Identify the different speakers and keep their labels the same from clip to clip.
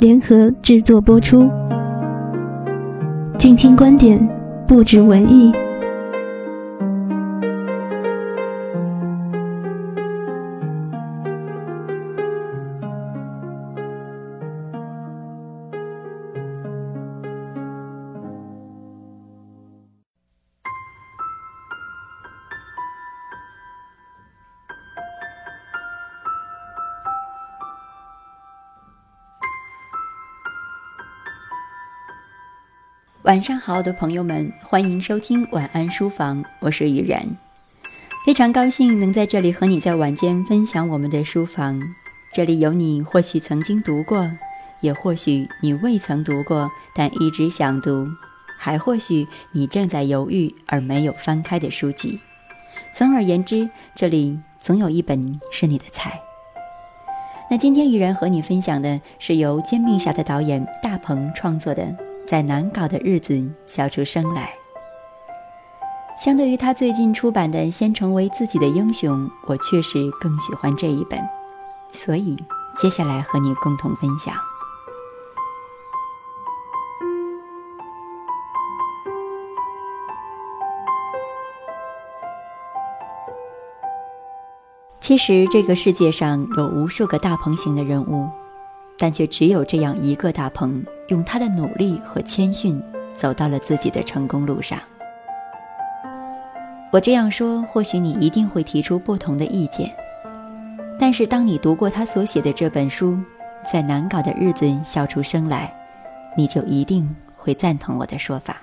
Speaker 1: 联合制作播出，静听观点，不止文艺。
Speaker 2: 晚上好，的朋友们，欢迎收听晚安书房，我是雨然，非常高兴能在这里和你在晚间分享我们的书房。这里有你或许曾经读过，也或许你未曾读过，但一直想读，还或许你正在犹豫而没有翻开的书籍。总而言之，这里总有一本是你的菜。那今天雨然和你分享的是由《煎饼侠》的导演大鹏创作的。在难搞的日子笑出声来。相对于他最近出版的《先成为自己的英雄》，我确实更喜欢这一本，所以接下来和你共同分享。其实这个世界上有无数个大鹏型的人物。但却只有这样一个大鹏，用他的努力和谦逊，走到了自己的成功路上。我这样说，或许你一定会提出不同的意见。但是，当你读过他所写的这本书，在难搞的日子笑出声来，你就一定会赞同我的说法。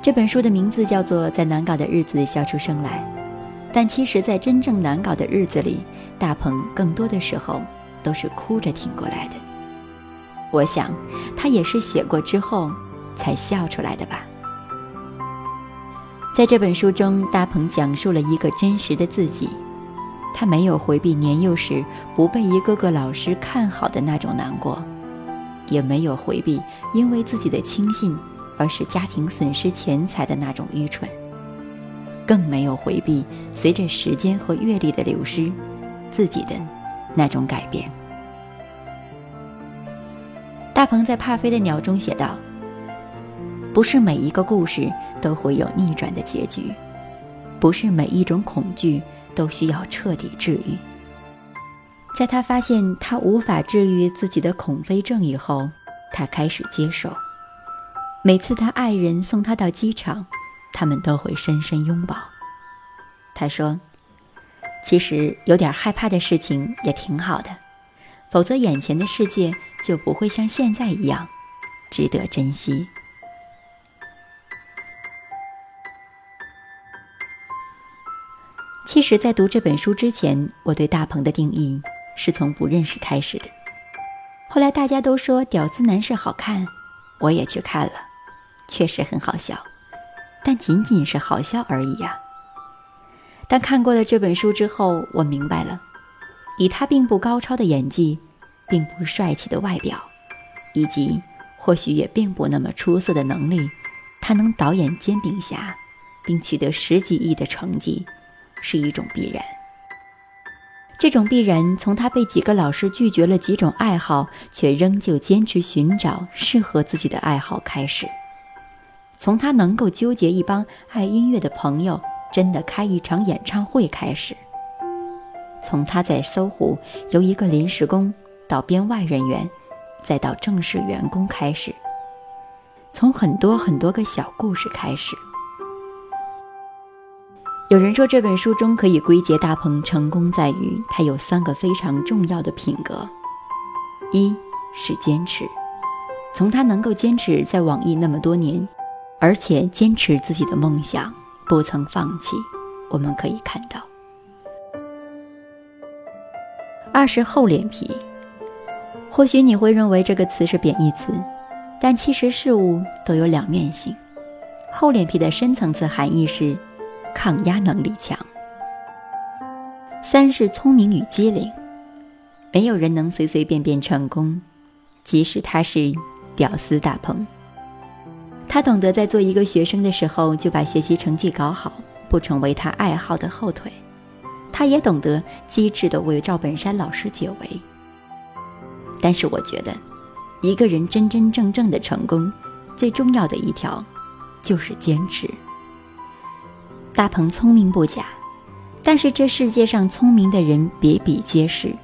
Speaker 2: 这本书的名字叫做《在难搞的日子笑出声来》。但其实，在真正难搞的日子里，大鹏更多的时候都是哭着挺过来的。我想，他也是写过之后才笑出来的吧。在这本书中，大鹏讲述了一个真实的自己，他没有回避年幼时不被一个个老师看好的那种难过，也没有回避因为自己的轻信而使家庭损失钱财的那种愚蠢。更没有回避随着时间和阅历的流失，自己的那种改变。大鹏在《怕飞的鸟》中写道：“不是每一个故事都会有逆转的结局，不是每一种恐惧都需要彻底治愈。”在他发现他无法治愈自己的恐飞症以后，他开始接受。每次他爱人送他到机场。他们都会深深拥抱。他说：“其实有点害怕的事情也挺好的，否则眼前的世界就不会像现在一样值得珍惜。”其实，在读这本书之前，我对大鹏的定义是从不认识开始的。后来大家都说《屌丝男士》好看，我也去看了，确实很好笑。但仅仅是好笑而已呀。但看过了这本书之后，我明白了，以他并不高超的演技，并不帅气的外表，以及或许也并不那么出色的能力，他能导演《煎饼侠》，并取得十几亿的成绩，是一种必然。这种必然从他被几个老师拒绝了几种爱好，却仍旧坚持寻找适合自己的爱好开始。从他能够纠结一帮爱音乐的朋友，真的开一场演唱会开始；从他在搜狐由一个临时工到编外人员，再到正式员工开始，从很多很多个小故事开始。有人说这本书中可以归结大鹏成功在于他有三个非常重要的品格：一是坚持，从他能够坚持在网易那么多年，而且坚持自己的梦想，不曾放弃，我们可以看到。二是厚脸皮。或许你会认为这个词是贬义词，但其实事物都有两面性。厚脸皮的深层次含义是抗压能力强。三是聪明与机灵。没有人能随随便便成功，即使他是屌丝大鹏。他懂得在做一个学生的时候就把学习成绩搞好，不成为他爱好的后腿。他也懂得机智地为赵本山老师解围，但是我觉得，一个人真真正正的成功，最重要的一条，就是坚持。大鹏聪明不假，但是这世界上聪明的人比比皆是，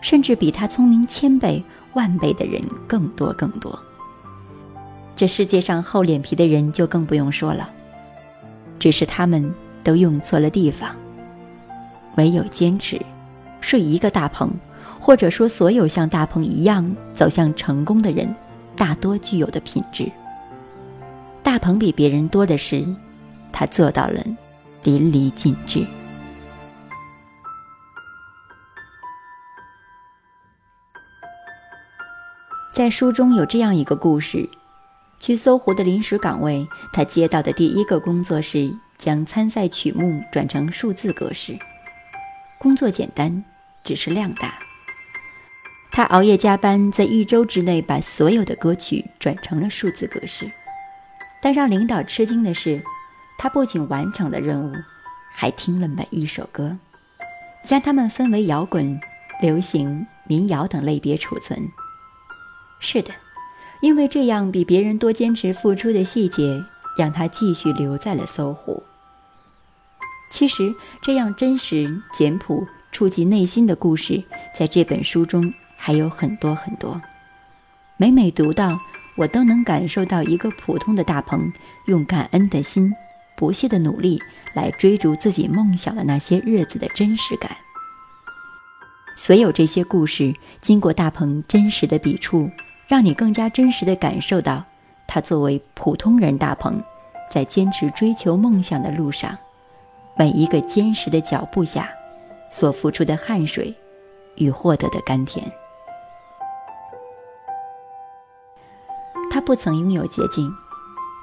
Speaker 2: 甚至比他聪明千倍万倍的人更多更多。这世界上厚脸皮的人就更不用说了，只是他们都用错了地方。唯有坚持，是一个大鹏，或者说所有像大鹏一样走向成功的人，大多具有的品质。大鹏比别人多的是，他做到了淋漓尽致。在书中有这样一个故事：去搜狐的临时岗位，他接到的第一个工作是将参赛曲目转成数字格式。工作简单，只是量大。他熬夜加班，在一周之内把所有的歌曲转成了数字格式。但让领导吃惊的是，他不仅完成了任务，还听了每一首歌，将它们分为摇滚、流行、民谣等类别储存。是的，因为这样比别人多坚持付出的细节，让他继续留在了搜狐。其实，这样真实、简朴、触及内心的故事，在这本书中还有很多很多。每每读到，我都能感受到一个普通的大鹏用感恩的心、不懈的努力来追逐自己梦想的那些日子的真实感。所有这些故事，经过大鹏真实的笔触，让你更加真实的感受到，他作为普通人大鹏，在坚持追求梦想的路上。每一个坚实的脚步下，所付出的汗水与获得的甘甜。他不曾拥有捷径，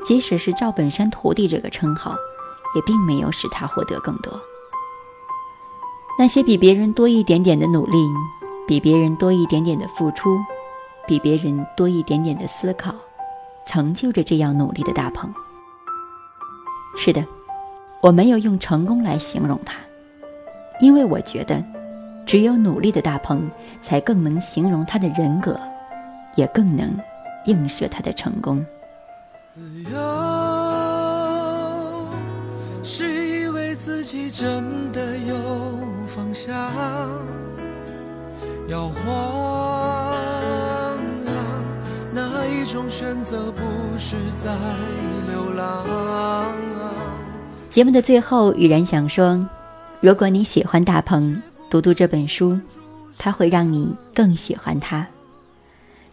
Speaker 2: 即使是赵本山徒弟这个称号，也并没有使他获得更多。那些比别人多一点点的努力，比别人多一点点的付出，比别人多一点点的思考，成就着这样努力的大鹏。是的。我没有用成功来形容他，因为我觉得，只有努力的大鹏，才更能形容他的人格，也更能映射他的成功。自由是以为自己真的有方向，摇晃，种选择不是在流浪？节目的最后，雨然想说：如果你喜欢大鹏，读读这本书，它会让你更喜欢他；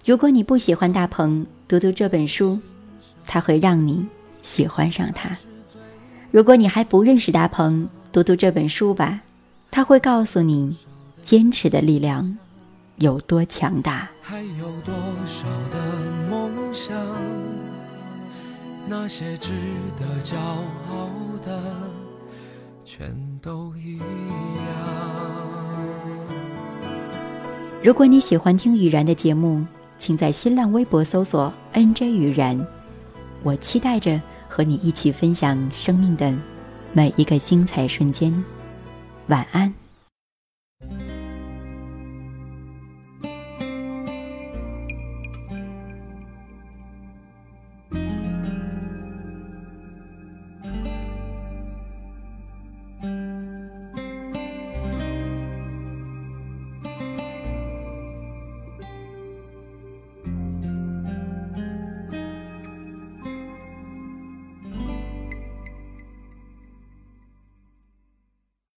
Speaker 2: 如果你不喜欢大鹏，读读这本书，它会让你喜欢上他；如果你还不认识大鹏，读读这本书吧，他会告诉你，坚持的力量有多强大。还有多少的梦想？那些值得骄傲的，全都一样。如果你喜欢听雨然的节目，请在新浪微博搜索 “nj 雨然”，我期待着和你一起分享生命的每一个精彩瞬间。晚安。